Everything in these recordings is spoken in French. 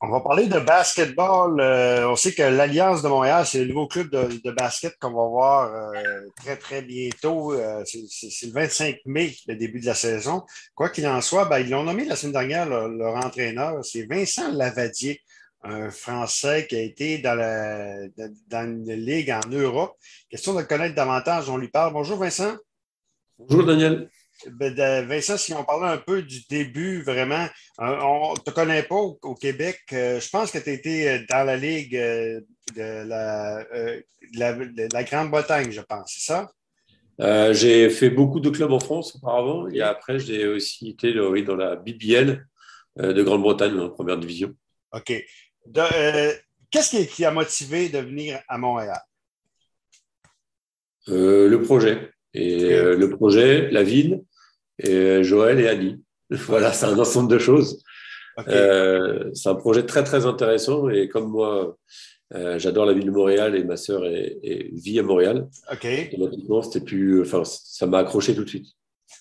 On va parler de basketball. Euh, on sait que l'Alliance de Montréal, c'est le nouveau club de, basket qu'on va voir euh, très, très bientôt. Euh, c'est le 25 mai, le début de la saison. Quoi qu'il en soit, ben, ils l'ont nommé la semaine dernière, leur, entraîneur. C'est Vincent Lavadier, un Français qui a été dans, la, dans une ligue en Europe. Question de connaître davantage, on lui parle. Bonjour Vincent. Bonjour Daniel. Ben, Vincent, si on parlait un peu du début, vraiment, euh, on ne te connaît pas au, Québec. Euh, je pense que tu étais euh, dans la Ligue de la, Grande-Bretagne, je pense, c'est ça? j'ai fait beaucoup de clubs en France auparavant et après, j'ai aussi été dans la BBL de Grande-Bretagne, en première division. OK. Qu'est-ce qui, a motivé de venir à Montréal? le projet. Et le projet, la ville, et euh, Joël et Annie. Voilà, c'est un ensemble de choses. Euh, c'est un projet très très intéressant et comme moi, euh, j'adore la ville de Montréal et ma sœur est, vit à Montréal. Ok. c'était plus, enfin, ça m'a accroché tout de suite.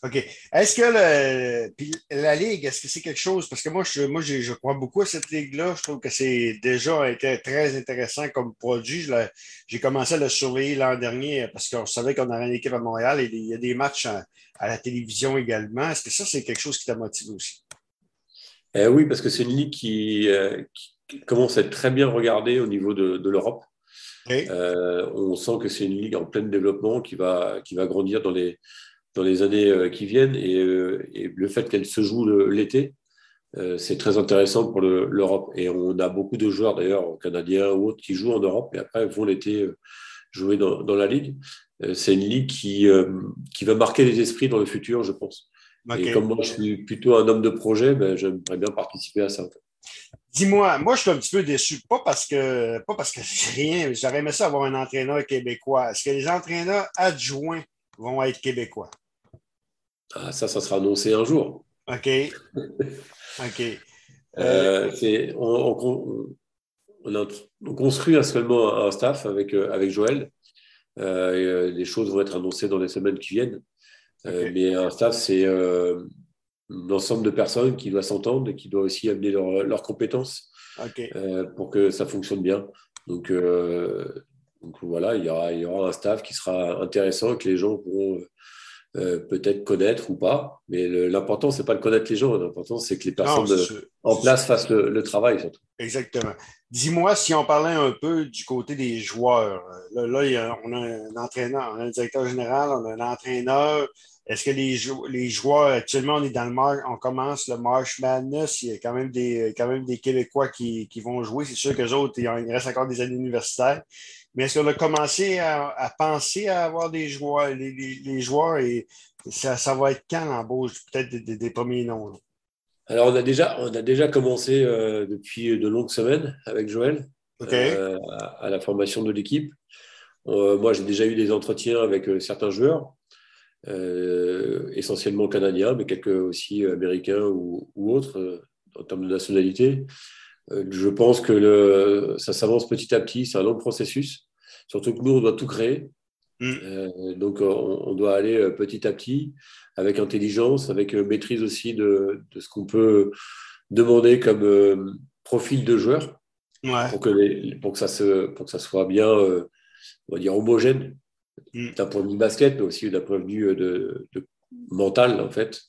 OK. Est-ce que le, la Ligue, est-ce que c'est quelque chose? Parce que moi, je, moi, je, crois beaucoup à cette Ligue-là. Je trouve que c'est déjà été très intéressant comme produit. J'ai commencé à le surveiller l'an dernier parce qu'on savait qu'on avait une équipe à Montréal et il y a des matchs à, la télévision également. Est-ce que ça, c'est quelque chose qui t'a motivé aussi? Eh oui, parce que c'est une ligue euh, qui, commence à être très bien regardée au niveau de, l'Europe. Euh, on sent que c'est une ligue en plein développement qui va, qui va grandir dans les, dans les années euh, qui viennent. Euh, et, le fait qu'elle se joue l'été, euh, c'est très intéressant pour l'Europe. Et on a beaucoup de joueurs, d'ailleurs, canadiens ou autres, qui jouent en Europe et après vont l'été jouer dans, dans, la Ligue. C'est une ligue qui, qui va marquer les esprits dans le futur, je pense. Et comme moi, je suis plutôt un homme de projet, ben, j'aimerais bien participer à ça. Dis-moi, moi, je suis un petit peu déçu. Pas parce que, pas parce que j'ai rien. J'aurais aimé ça avoir un entraîneur québécois. Est-ce que les entraîneurs adjoints vont être québécois? Ah, ça, ça sera annoncé un jour. OK. OK. Euh, on, on, construit seulement un staff avec, euh, avec Joël. Euh, les choses vont être annoncées dans les semaines qui viennent. mais un staff, c'est un ensemble de personnes qui doivent s'entendre et qui doivent aussi amener leurs compétences pour que ça fonctionne bien. Donc, donc voilà, il y, aura, il y aura un staff qui sera intéressant, que les gens pourront euh, peut-être connaître ou pas. Mais l'important, c'est pas de connaître les gens. L'important, c'est que les personnes en place fassent le, travail. Surtout. Exactement. Dis-moi si on parlait un peu du côté des joueurs. Là, on a un entraîneur, on a un directeur général, on a un entraîneur. Est-ce que les, les, joueurs, actuellement, on est dans le mar on commence le March Madness, il y a quand même des, quand même des Québécois qui, qui vont jouer. C'est sûr que les autres, il reste encore des années universitaires. Mais est-ce qu'on a commencé à, penser à avoir des joueurs, les, joueurs et ça, ça, va être quand l'embauche, peut-être des, premiers noms? Alors, on a déjà, on a déjà commencé euh, depuis de longues semaines avec Joël euh, à, la formation de l'équipe. Euh, moi, j'ai déjà eu des entretiens avec certains joueurs, essentiellement canadiens, mais quelques aussi américains ou, ou autres en termes de nationalité. Euh, je pense que le, ça s'avance petit à petit, c'est un long processus. Surtout que nous, on doit tout créer. Mm. Euh, donc, on, doit aller euh, petit à petit, avec intelligence, avec maîtrise aussi de, de ce qu'on peut demander comme profil de joueur, pour, que pour, que ça se, pour que ça soit bien, on va dire, homogène, mm. d'un point de vue basket, mais aussi d'un point de vue de, de mental, en fait.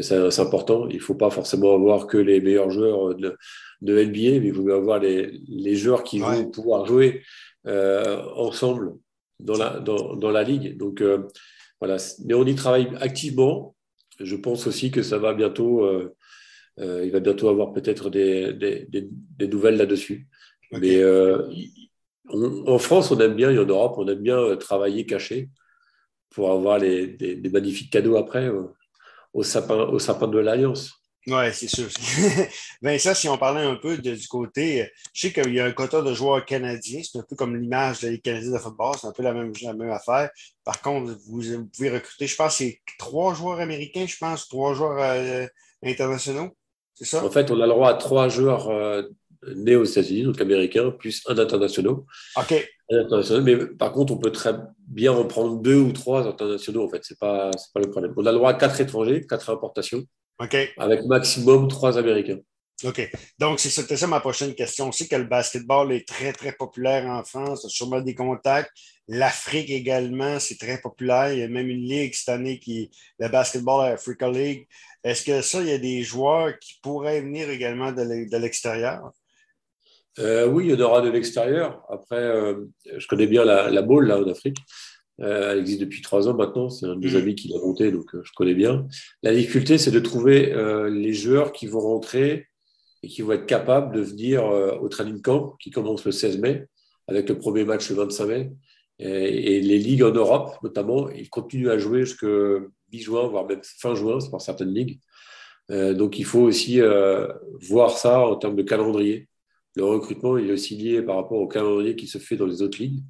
C'est important. Il ne faut pas forcément avoir que les meilleurs joueurs de, de NBA, mais il faut avoir les, les joueurs qui vont pouvoir jouer euh, ensemble dans la, dans, dans, la ligue. Donc euh, voilà, mais on y travaille activement. Je pense aussi que ça va bientôt, euh, il va bientôt avoir peut-être des, des, des, nouvelles là-dessus. Mais en France, on aime bien, et en Europe, on aime bien travailler caché pour avoir les, des, magnifiques cadeaux après au sapin, au sapin de l'Alliance. Oui, c'est sûr. ça, si on parlait un peu du côté, je sais qu'il y a un quota de joueurs canadiens, c'est un peu comme l'image des Canadiens de football, c'est un peu la même, la même affaire. Par contre, vous, pouvez recruter, je pense, c'est trois joueurs américains, je pense, trois joueurs euh, internationaux. C'est ça? En fait, on a le droit à trois joueurs euh, nés aux États-Unis, donc américains, plus un international. OK. mais par contre, on peut très bien en prendre deux ou trois internationaux, en fait. Ce n'est pas, pas le problème. On a le droit à quatre étrangers, quatre importations. Avec maximum trois Américains. OK. Donc, c'était ça ma prochaine question. On sait que le basketball est très, très populaire en France. Il y a sûrement des contacts. L'Afrique également, c'est très populaire. Il y a même une ligue cette année qui est la Basketball Africa League. Est-ce que ça, il y a des joueurs qui pourraient venir également de l'extérieur? Euh, oui, il y en aura de l'extérieur. Après, euh, je connais bien la, la Ball là, en Afrique. Euh, elle existe depuis trois ans maintenant. C'est un de mes mm. amis qui l'a monté, donc je connais bien. La difficulté, c'est de trouver les joueurs qui vont rentrer et qui vont être capables de venir au training camp qui commence le 16 mai avec le premier match le 25 mai. Et, les ligues en Europe, notamment, ils continuent à jouer jusqu'à mi-juin, voire même fin juin, c'est pour certaines ligues. donc il faut aussi voir ça en termes de calendrier le recrutement il est aussi lié par rapport au calendrier qui se fait dans les autres ligues.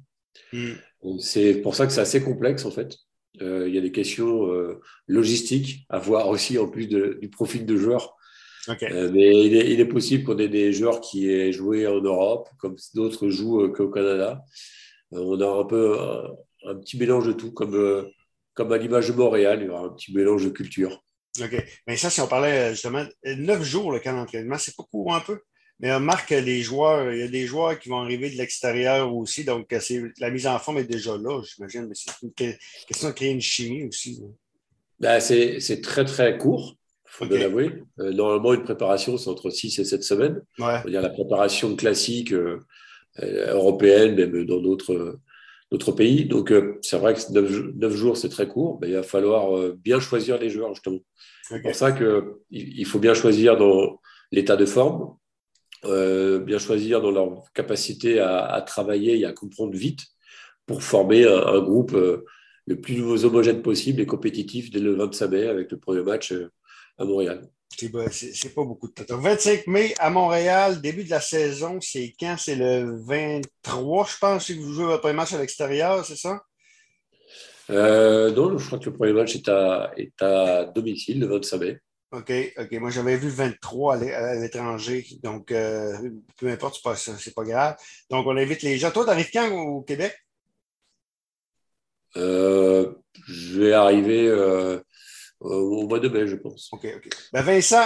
Hmm. C'est pour ça que c'est assez complexe en fait. Euh, il y a des questions euh, logistiques à voir aussi en plus du profil de joueur. Euh, mais il est, possible qu'on ait des joueurs qui aient joué en Europe, comme d'autres jouent qu'au Canada. on a un peu un, petit mélange de tout, comme, comme à l'image de Montréal, il y aura un petit mélange de culture. OK. Mais ça, si on parlait justement, neuf jours le camp d'entraînement, c'est pas court un peu? Mais remarque que les joueurs, il y a des joueurs qui vont arriver de l'extérieur aussi, donc la mise en forme est déjà là, j'imagine, mais c'est une question de créer une chimie aussi. Ben, c'est très, très court, il faut bien l'avouer. Euh, normalement, une préparation, c'est entre 6 et 7 semaines. Ouais. dire la préparation classique euh, euh, européenne, même dans d'autres pays. Donc, c'est vrai que 9, jours, c'est très court, mais il va falloir bien choisir les joueurs, justement. C'est pour ça qu'il faut bien choisir dans l'état de forme, euh, bien choisir dans leur capacité à, travailler et à comprendre vite pour former un, groupe euh, le plus homogène possible et compétitif dès le 25 mai avec le premier match euh, à Montréal. C'est pas beaucoup de temps. 25 mai à Montréal, début de la saison, c'est quand? C'est le 23, je pense, que vous jouez votre premier match à l'extérieur, c'est ça? non, je crois que le premier match est à, est à domicile le 25 mai. OK, OK. Moi, j'avais vu 23 à l'étranger. Donc, euh, peu importe, c'est pas, pas grave. Donc, on invite les gens. Toi, tu arrives quand au Québec? Euh, je vais arriver euh, au mois de mai, je pense. OK, OK. Ben Vincent,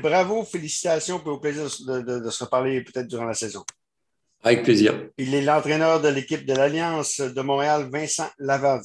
bravo, félicitations, et au plaisir de, se reparler peut-être durant la saison. Avec plaisir. Il est l'entraîneur de l'équipe de l'Alliance de Montréal, Vincent Lavardi.